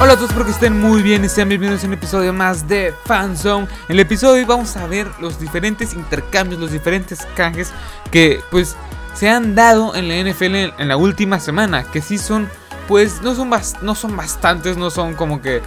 Hola a todos, espero que estén muy bien y sean bienvenidos a un episodio más de Fanzone. En el episodio de hoy vamos a ver los diferentes intercambios, los diferentes canjes que pues se han dado en la NFL en, la última semana, que sí son pues no son, no son bastantes, no son como que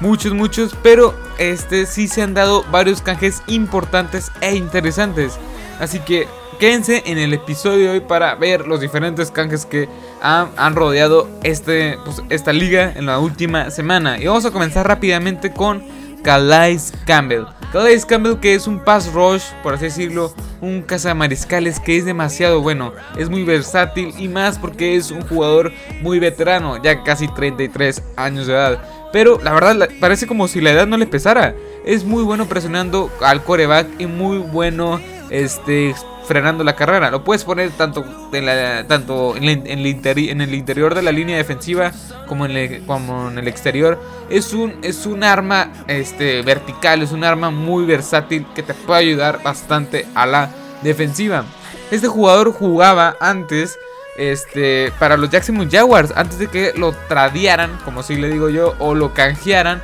muchos, muchos, pero este sí se han dado varios canjes importantes e interesantes. Así que quédense en el episodio de hoy para ver los diferentes canjes que han, rodeado este, pues, esta liga en la última semana. Y vamos a comenzar rápidamente con Calais Campbell. Calais Campbell que es un pass rush, por así decirlo, un cazamariscales que es demasiado bueno, es muy versátil y más porque es un jugador muy veterano, ya casi 33 años de edad. Pero la verdad parece como si la edad no le pesara. Es muy bueno presionando al coreback y muy bueno este, frenando la carrera. Lo puedes poner tanto en, la, tanto en el interi- en el interior de la línea defensiva como en, el, como en el exterior. Es un, es un arma este, vertical, es un arma muy versátil que te puede ayudar bastante a la defensiva. Este jugador jugaba antes este, para los Jacksonville Jaguars, antes de que lo tradiaran, como así le digo yo, o lo canjearan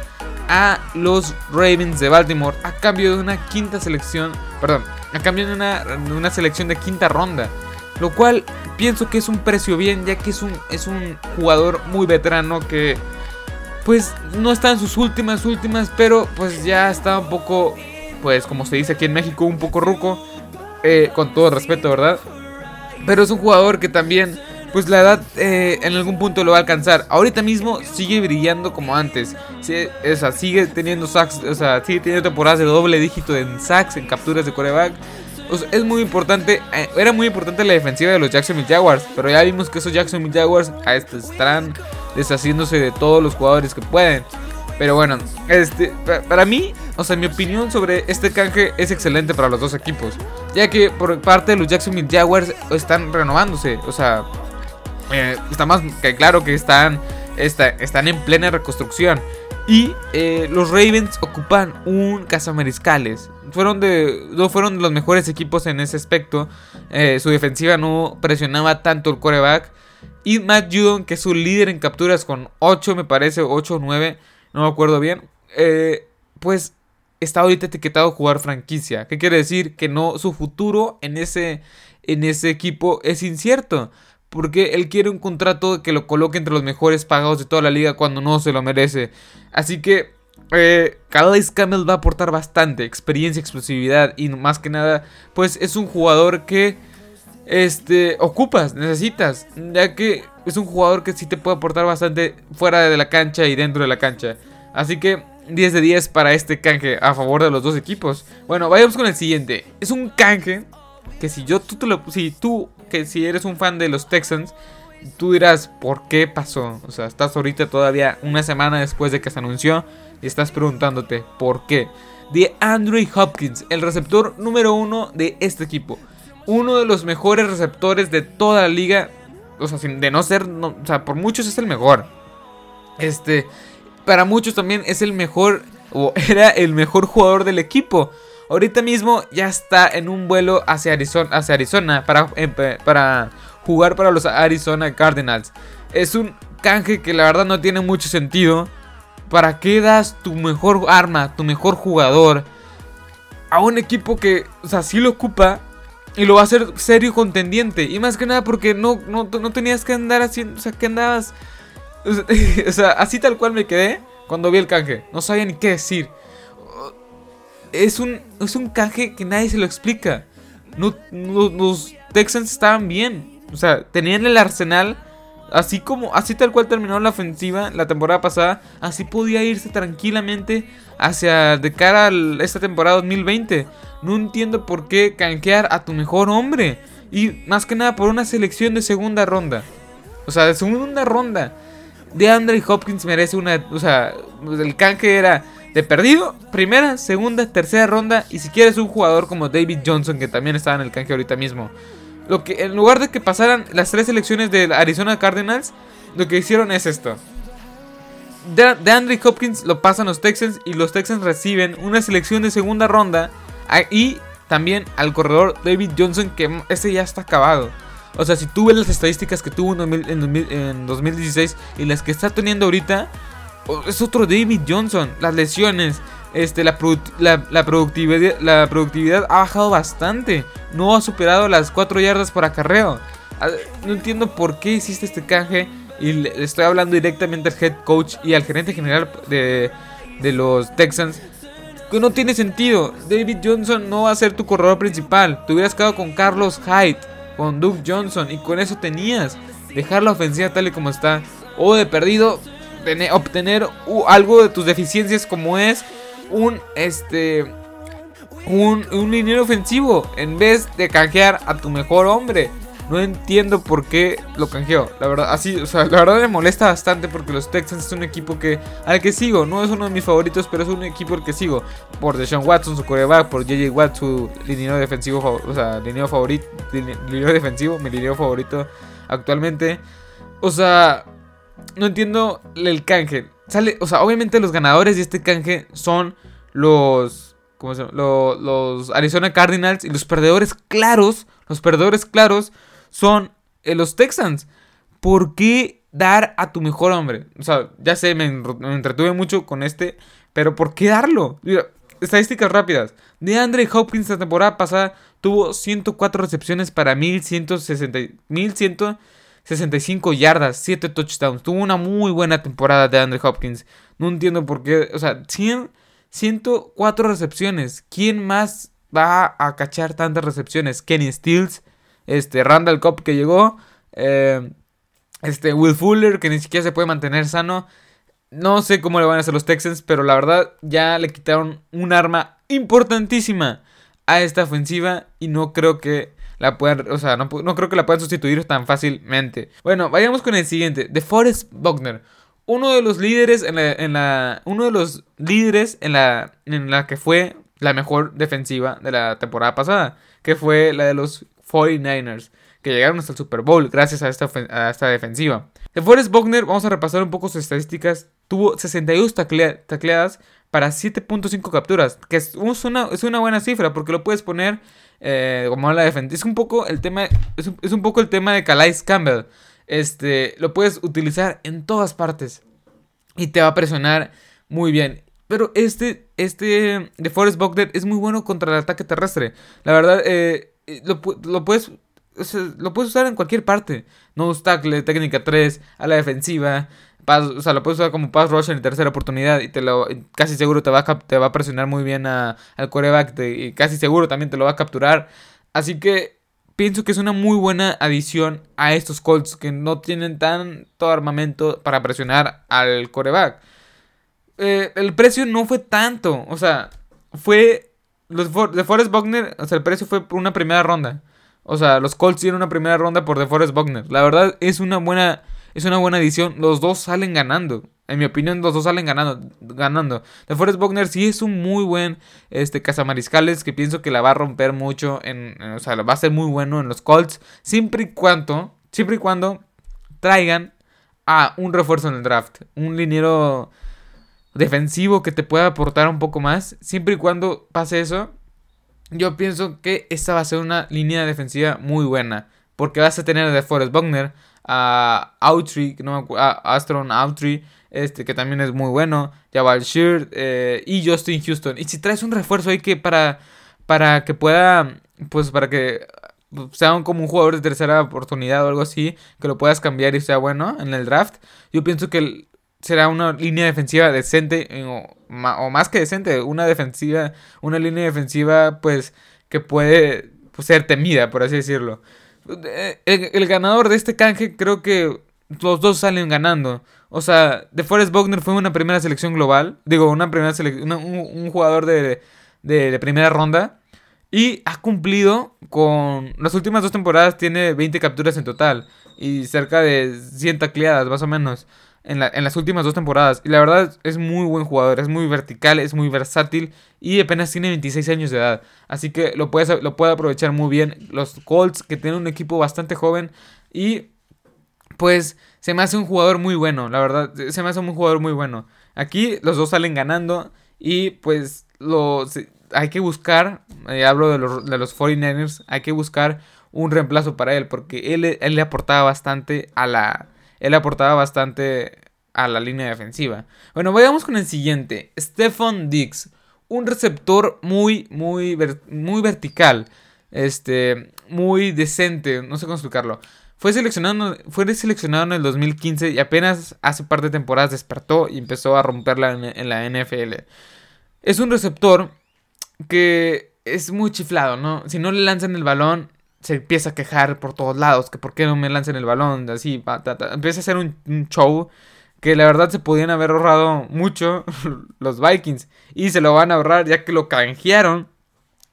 a los Ravens de Baltimore a cambio de una quinta selección, perdón, a cambio de una, una selección de quinta ronda. Lo cual pienso que es un precio bien, ya que es un, es un jugador muy veterano que pues no está en sus últimas, últimas, pero pues ya está un poco, pues como se dice aquí en México, un poco ruco, eh, con todo respeto, ¿verdad? Pero es un jugador que también, pues la edad eh, en algún punto lo va a alcanzar. Ahorita mismo sigue brillando como antes. O sea, sigue teniendo sacks, o sea, sigue teniendo temporadas de doble dígito en sacks, en capturas de coreback. Es muy importante, eh, era muy importante la defensiva de los Jacksonville Jaguars, pero ya vimos que esos Jacksonville Jaguars a este, estarán deshaciéndose de todos los jugadores que pueden. Pero bueno, este, pa- para mí, o sea, mi opinión sobre este canje es excelente para los dos equipos. Ya que por parte de los Jacksonville Jaguars están renovándose. O sea, eh, está más que claro que están, está- están en plena reconstrucción. Y eh, los Ravens ocupan un cazamariscales. Fueron de, no fueron de los mejores equipos en ese aspecto. Eh, su defensiva no presionaba tanto el quarterback. Y Matt Judon, que es su líder en capturas con 8, me parece, 8 o 9, no me acuerdo bien. eh, pues está ahorita etiquetado jugar franquicia. ¿Qué quiere decir? Que no, su futuro en ese, en ese equipo es incierto. Porque él quiere un contrato que lo coloque entre los mejores pagados de toda la liga cuando no se lo merece. Así que eh, Calais Campbell va a aportar bastante experiencia, explosividad y más que nada, pues es un jugador que este ocupas, necesitas, ya que es un jugador que sí te puede aportar bastante fuera de la cancha y dentro de la cancha. Así que 10 de 10 para este canje a favor de los dos equipos. Bueno, vayamos con el siguiente. Es un canje que si yo tú te lo si tú que si eres un fan de los Texans tú dirás, ¿por qué pasó? O sea, estás ahorita todavía una semana después de que se anunció y estás preguntándote, ¿por qué? De Andrew Hopkins, el receptor número uno de este equipo. Uno de los mejores receptores de toda la liga. O sea, de no ser, o sea, por muchos es el mejor. Este, para muchos también es el mejor, o era el mejor jugador del equipo. Ahorita mismo ya está en un vuelo hacia Arizona, hacia Arizona para, eh, para jugar para los Arizona Cardinals. Es un canje que la verdad no tiene mucho sentido. ¿Para qué das tu mejor arma, tu mejor jugador a un equipo que, o sea, sí lo ocupa y lo va a hacer serio contendiente? Y más que nada porque no, no, no tenías que andar haciendo, o sea, que andabas... O sea, así tal cual me quedé cuando vi el canje. No sabía ni qué decir. Es un, es un canje que nadie se lo explica. Los Texans estaban bien. O sea, tenían el arsenal. Así como, así tal cual terminó la ofensiva la temporada pasada. Así podía irse tranquilamente hacia de cara a esta temporada 2020. No entiendo por qué canjear a tu mejor hombre. Y más que nada por una selección de segunda ronda. O sea, de segunda ronda. De Andre Hopkins merece una. O sea, el canje era de perdido, primera, segunda, tercera ronda. Y si quieres un jugador como David Johnson, que también estaba en el canje ahorita mismo. Lo que, en lugar de que pasaran las tres selecciones de Arizona Cardinals, lo que hicieron es esto. de, de Andre Hopkins lo pasan los Texans y los Texans reciben una selección de segunda ronda y también al corredor David Johnson que este ya está acabado. O sea, si tú ves las estadísticas que tuvo en, 2016 y las que está teniendo ahorita, es otro David Johnson. Las lesiones, este, la, la, productividad, la productividad ha bajado bastante. No ha superado las 4 yardas por acarreo. No entiendo por qué hiciste este canje. Y le estoy hablando directamente al head coach y al gerente general de, de los Texans. Que no tiene sentido. David Johnson no va a ser tu corredor principal. Te hubieras quedado con Carlos Hyde con Duke Johnson y con eso tenías dejar la ofensiva tal y como está o de perdido obtener algo de tus deficiencias como es un este un, un ofensivo en vez de canjear a tu mejor hombre no entiendo por qué lo canjeó. La verdad, así, o sea, la verdad me molesta bastante porque los Texans es un equipo que al que sigo. No es uno de mis favoritos, pero es un equipo al que sigo. Por Deshaun Watson, su coreback, por JJ Watt, su línea defensivo, o sea, línea favorito, defensivo, mi línea favorito actualmente. O sea, no entiendo el canje. Sale, o sea, obviamente los ganadores de este canje son los ¿cómo se llama? Los, los Arizona Cardinals y los perdedores claros, los perdedores claros son eh, los Texans. ¿Por qué dar a tu mejor hombre? O sea, ya sé, me, entretuve mucho con este, pero ¿por qué darlo? estadísticas rápidas. De Andre Hopkins la temporada pasada tuvo 104 recepciones para 1160, 1165 yardas, 7 touchdowns. Tuvo una muy buena temporada de Andre Hopkins. No entiendo por qué, o sea, 100, 104 recepciones. ¿Quién más va a cachar tantas recepciones? Kenny Stills, este, Randall Cobb que llegó, eh, este, Will Fuller que ni siquiera se puede mantener sano. No sé cómo le van a hacer los Texans, pero la verdad ya le quitaron un arma importantísima a esta ofensiva y no creo que la puedan, o sea, no, creo que la puedan sustituir tan fácilmente. Bueno, vayamos con el siguiente, The Forest Buckner. Uno de los líderes en la, en la uno de los líderes en la en la que fue la mejor defensiva de la temporada pasada, que fue la de los 49ers, que llegaron hasta el Super Bowl gracias a esta, a esta defensiva. De Forrest Buckner, vamos a repasar un poco sus estadísticas. Tuvo 62 tacleadas para 7.5 capturas, que es una, es una buena cifra porque lo puedes poner eh, como la defensa. Es un poco el tema, es un, es un, poco el tema de Calais Campbell. Este, lo puedes utilizar en todas partes y te va a presionar muy bien. Pero este, este de Forrest Buckner es muy bueno contra el ataque terrestre. La verdad, eh, lo, puedes lo puedes usar en cualquier parte. No tackle, técnica 3, a la defensiva. O sea, lo puedes usar como pass rush en tercera oportunidad y te lo casi seguro te va a, te va a presionar muy bien al coreback y casi seguro también te lo va a capturar. Así que pienso que es una muy buena adición a estos Colts que no tienen tanto armamento para presionar al coreback. Eh, el precio no fue tanto, o sea, fue los de Forrest Buckner, o sea, el precio fue por una primera ronda. O sea, los Colts dieron una primera ronda por De Forest Buckner. La verdad es una buena es una buena edición. Los dos salen ganando. En mi opinión, los dos salen ganando. ganando. De Forest Buckner sí es un muy buen este, cazamariscales que pienso que la va a romper mucho. En, o sea, va a ser muy bueno en los Colts. Siempre y cuando, siempre y cuando traigan a un refuerzo en el draft. Un liniero defensivo que te pueda aportar un poco más. Siempre y cuando pase eso, yo pienso que esta va a ser una línea defensiva muy buena. Porque vas a tener a Forrest Buckner, a Autry, no a Astron Autry, este que también es muy bueno, Jabal Sheard eh, y Justin Houston. Y si traes un refuerzo ahí que para, para que pueda, pues para que sea como un jugador de tercera oportunidad o algo así, que lo puedas cambiar y sea bueno en el draft, yo pienso que será una línea defensiva decente eh, o, más que decente, una defensiva, una línea defensiva pues que puede pues, ser temida, por así decirlo. Eh, el, ganador de este canje creo que los dos salen ganando. O sea, De Forest Bogner fue una primera selección global, digo, una primera selección, un, jugador de, de primera ronda. Y ha cumplido con. Las últimas dos temporadas tiene 20 capturas en total. Y cerca de 100 tacleadas, más o menos en, las últimas dos temporadas. Y la verdad es muy buen jugador, es muy vertical, es muy versátil y apenas tiene 26 años de edad. Así que lo, lo puede aprovechar muy bien. Los Colts que tienen un equipo bastante joven y pues se me hace un jugador muy bueno, la verdad, se me hace un jugador muy bueno. Aquí los dos salen ganando y pues los, hay que buscar, eh, hablo de los, de los 49ers, hay que buscar un reemplazo para él porque él, él le aportaba bastante a la... Él aportaba bastante a la línea defensiva. Bueno, vayamos con el siguiente. Stephon Dix. Un receptor muy, muy, muy vertical. Este, muy decente. No sé cómo explicarlo. Fue seleccionado, fue seleccionado en el 2015 y apenas hace par de temporadas despertó y empezó a romperla en, la NFL. Es un receptor que es muy chiflado, ¿no? Si no le lanzan el balón, se empieza a quejar por todos lados, que por qué no me lanzan el balón, así, empieza a hacer un, un, show que la verdad se podían haber ahorrado mucho los Vikings y se lo van a ahorrar ya que lo canjearon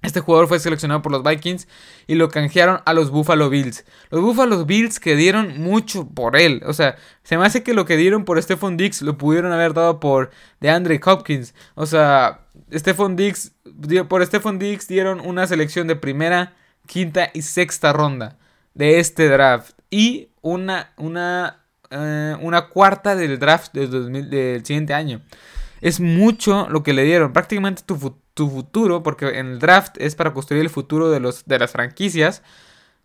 este jugador fue seleccionado por los Vikings y lo canjearon a los Buffalo Bills. Los Buffalo Bills que dieron mucho por él. O sea, se me hace que lo que dieron por Stephon Dix lo pudieron haber dado por DeAndre Hopkins. O sea, Stephon Dix, por Stephon Dix dieron una selección de primera, quinta y sexta ronda de este draft. Y una, una, eh, una cuarta del draft del, del siguiente año. Es mucho lo que le dieron. Prácticamente tu tu futuro, porque en el draft es para construir el futuro de, los, de las franquicias.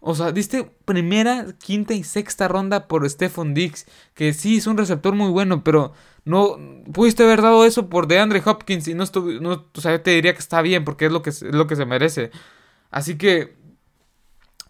O sea, diste primera, quinta y sexta ronda por Stephon Dix, que sí es un receptor muy bueno, pero no pudiste haber dado eso por DeAndre Hopkins y no estuve, no, o sea, yo te diría que está bien porque es lo que es lo que se merece. Así que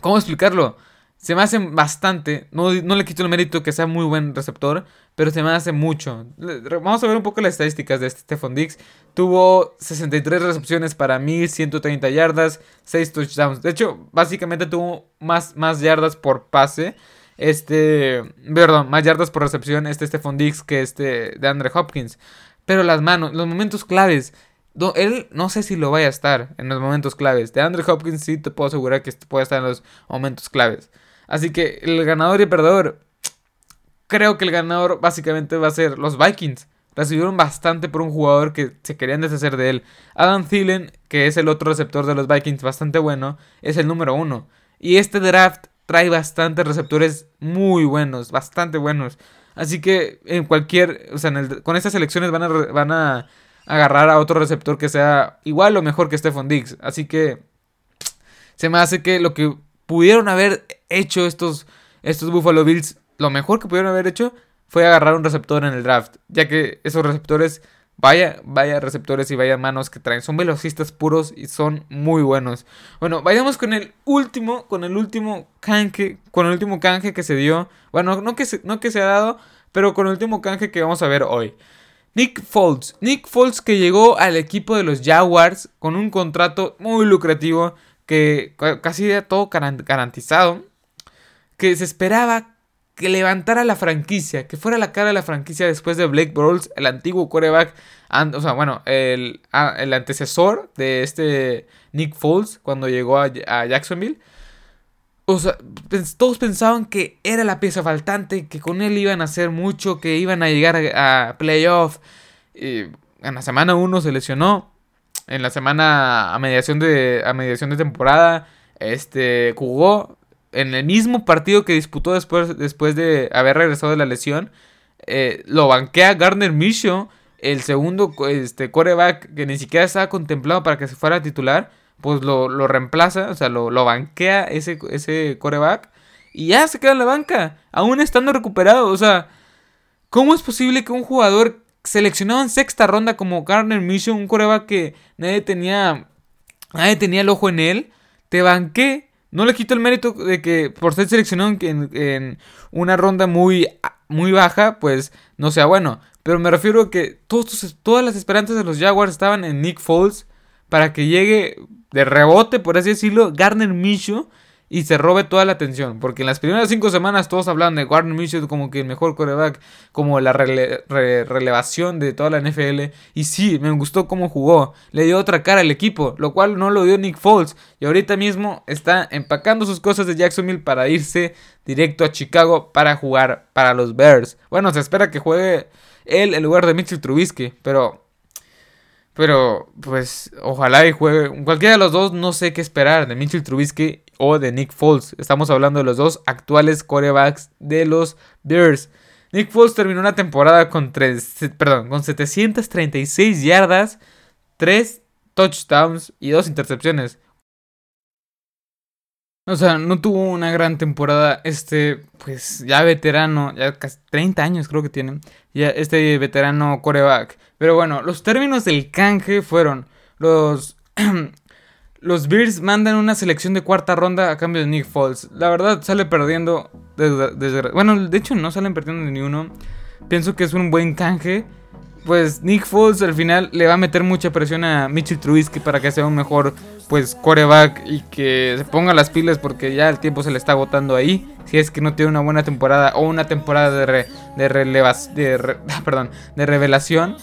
¿cómo explicarlo? Se me hace bastante. No, no, le quito el mérito que sea muy buen receptor. Pero se me hace mucho. Vamos a ver un poco las estadísticas de este Stephon Dix. Tuvo 63 recepciones para 1130 yardas. 6 touchdowns. De hecho, básicamente tuvo más, más yardas por pase. Este. Perdón, más yardas por recepción. Este Stephon Dix que este de Andre Hopkins. Pero las manos, los momentos claves. Él no sé si lo vaya a estar en los momentos claves. De Andre Hopkins sí te puedo asegurar que puede estar en los momentos claves. Así que el ganador y perdedor, creo que el ganador básicamente va a ser los Vikings. Recibieron bastante por un jugador que se querían deshacer de él. Adam Thielen, que es el otro receptor de los Vikings bastante bueno, es el número uno. Y este draft trae bastantes receptores muy buenos, bastante buenos. Así que en cualquier, o sea, con estas selecciones van a, van a agarrar a otro receptor que sea igual o mejor que Stephon Diggs. Así que se me hace que lo que pudieron haber hecho estos, estos Buffalo Bills, lo mejor que pudieron haber hecho fue agarrar un receptor en el draft, ya que esos receptores, vaya, vaya receptores y vaya manos que traen, son velocistas puros y son muy buenos. Bueno, vayamos con el último, con el último canje, con el último canje que se dio, bueno, no que se, no que se ha dado, pero con el último canje que vamos a ver hoy. Nick Foles. Nick Foles que llegó al equipo de los Jaguars con un contrato muy lucrativo que casi era todo garantizado, que se esperaba que levantara la franquicia, que fuera la cara de la franquicia después de Blake Bortles, el antiguo quarterback, o sea, bueno, el, el, antecesor de este Nick Foles cuando llegó a, Jacksonville. O sea, todos pensaban que era la pieza faltante, que con él iban a hacer mucho, que iban a llegar a, a playoff. en la semana 1 se lesionó en la semana a mediación de, a mediación de temporada, este, jugó en el mismo partido que disputó después, después de haber regresado de la lesión. Eh, lo banquea Gardner Minshew, el segundo este, que ni siquiera estaba contemplado para que se fuera titular. Pues lo, lo reemplaza, o sea, lo, lo banquea ese, ese coreback. Y ya se queda en la banca, aún estando recuperado. O sea, ¿cómo es posible que un jugador seleccionado en sexta ronda como Garner Mission, un coreback que nadie tenía, nadie tenía el ojo en él, te banqué. No le quito el mérito de que por ser seleccionado en, una ronda muy, muy baja, pues no sea bueno. Pero me refiero a que todos, todas las esperanzas de los Jaguars estaban en Nick Foles para que llegue de rebote, por así decirlo, Garner Minshew y se robe toda la atención. Porque en las primeras cinco semanas todos hablan de Gardner Minshew como que el mejor coreback, como la relevación de toda la NFL. Y sí, me gustó cómo jugó. Le dio otra cara al equipo, lo cual no lo dio Nick Foles. Y ahorita mismo está empacando sus cosas de Jacksonville para irse directo a Chicago para jugar para los Bears. Bueno, se espera que juegue él en lugar de Mitchell Trubisky, pero Pero, pues, ojalá y juegue. Cualquiera de los dos, no sé qué esperar. De Mitchell Trubisky o de Nick Foles. Estamos hablando de los dos actuales corebacks de los Bears. Nick Foles terminó una temporada con, perdón, con 736 yardas, 3 touchdowns y 2 intercepciones. O sea, no tuvo una gran temporada este, pues ya veterano, ya casi 30 años creo que tiene, ya este veterano coreback. Pero bueno, los términos del canje fueron los... los Bears mandan una selección de cuarta ronda a cambio de Nick Foles. La verdad sale perdiendo bueno, de hecho no salen perdiendo ni uno. Pienso que es un buen canje pues Nick Foles al final le va a meter mucha presión a Mitchell Trubisky para que sea un mejor pues coreback y que se ponga las pilas porque ya el tiempo se le está agotando ahí. Si es que no tiene una buena temporada o una temporada de, de relevas, de perdón, de revelación.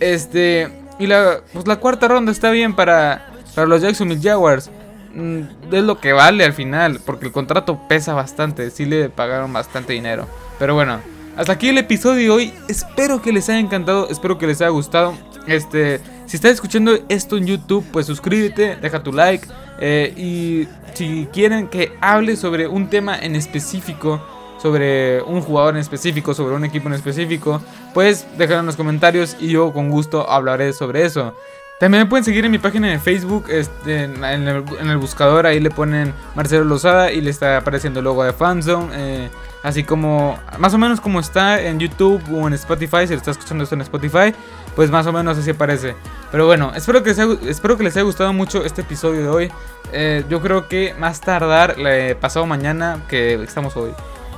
Este y la pues la cuarta ronda está bien para para los Jacksonville Jaguars. Mm, es lo que vale al final porque el contrato pesa bastante, sí le pagaron bastante dinero. Pero bueno, hasta aquí el episodio de hoy. Espero que les haya encantado, espero que les haya gustado. Este, si estás escuchando esto en YouTube, pues suscríbete, deja tu like. Eh, y si quieren que hable sobre un tema en específico, sobre un jugador en específico, sobre un equipo en específico, pues déjalo en los comentarios y yo con gusto hablaré sobre eso. También me pueden seguir en mi página de Facebook, este, en, el, buscador, ahí le ponen Marcelo Lozada y le está apareciendo el logo de Fanzone. Eh, así como, más o menos como está en YouTube o en Spotify, si lo está escuchando esto en Spotify, pues más o menos así aparece. Pero bueno, espero que les haya, espero que les haya gustado mucho este episodio de hoy. Eh, yo creo que más tardar, pasado mañana, que estamos hoy.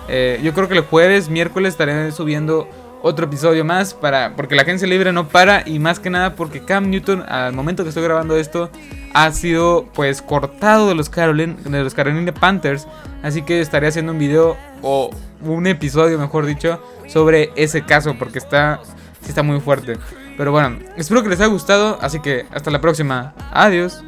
Eh, yo creo que el jueves, miércoles estaré subiendo otro episodio más para porque la agencia libre no para y más que nada porque Cam Newton al momento que estoy grabando esto ha sido pues cortado de los Carolina, de los Carolina Panthers, así que estaré haciendo un video o un episodio, mejor dicho, sobre ese caso porque está está muy fuerte. Pero bueno, espero que les haya gustado, así que hasta la próxima. Adiós.